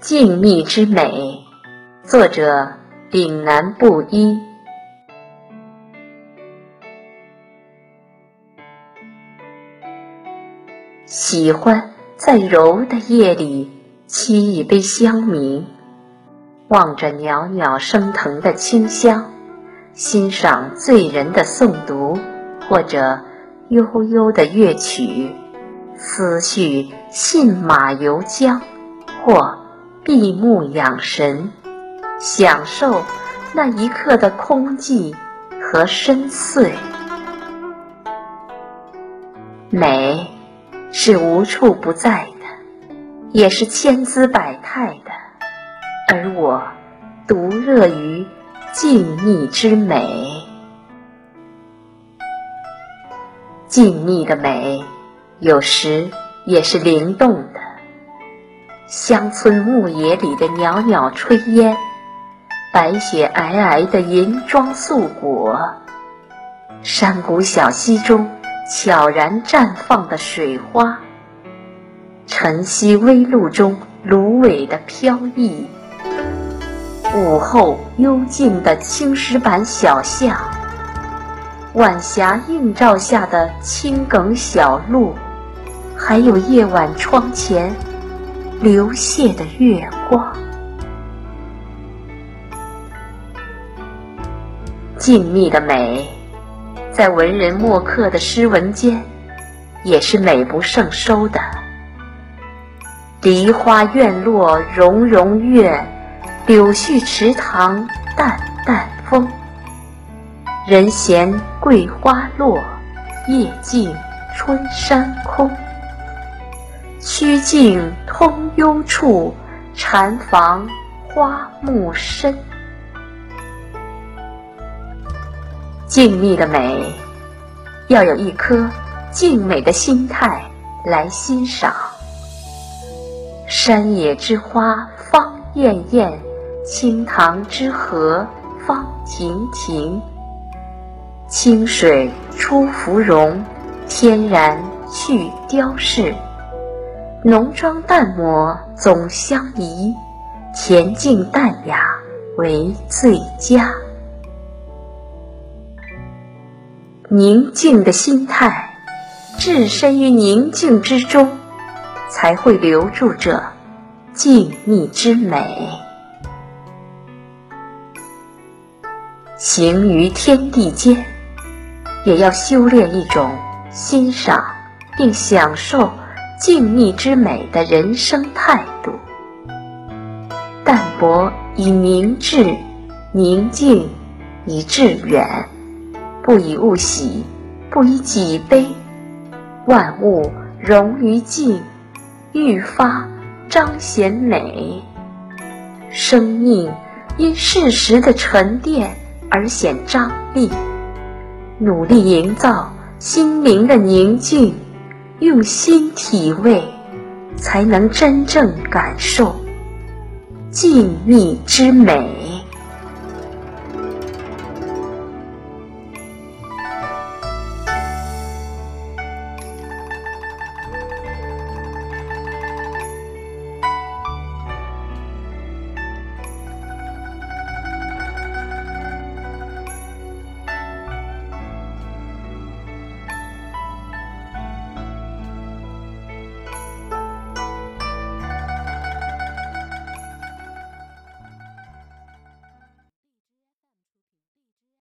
静谧之美，作者岭南布衣。喜欢在柔的夜里沏一杯香茗，望着袅袅升腾的清香，欣赏醉人的诵读，或者悠悠的乐曲。思绪信马由缰，或闭目养神，享受那一刻的空寂和深邃。美是无处不在的，也是千姿百态的，而我独乐于静谧之美。静谧的美。有时也是灵动的，乡村牧野里的袅袅炊烟，白雪皑皑的银装素裹，山谷小溪中悄然绽放的水花，晨曦微露中芦苇的飘逸，午后幽静的青石板小巷，晚霞映照下的青埂小路。还有夜晚窗前流泻的月光，静谧的美，在文人墨客的诗文间，也是美不胜收的。梨花院落融融月，柳絮池塘淡淡风。人闲桂花落，夜静春山空。曲径通幽处，禅房花木深。静谧的美，要有一颗静美的心态来欣赏。山野之花芳艳艳，清塘之荷芳亭亭。清水出芙蓉，天然去雕饰。浓妆淡抹总相宜，恬静淡雅为最佳。宁静的心态，置身于宁静之中，才会留住这静谧之美。行于天地间，也要修炼一种欣赏并享受。静谧之美的人生态度，淡泊以明志，宁静以致远，不以物喜，不以己悲，万物融于静，愈发彰显美。生命因事实的沉淀而显张力，努力营造心灵的宁静。用心体味，才能真正感受静谧之美。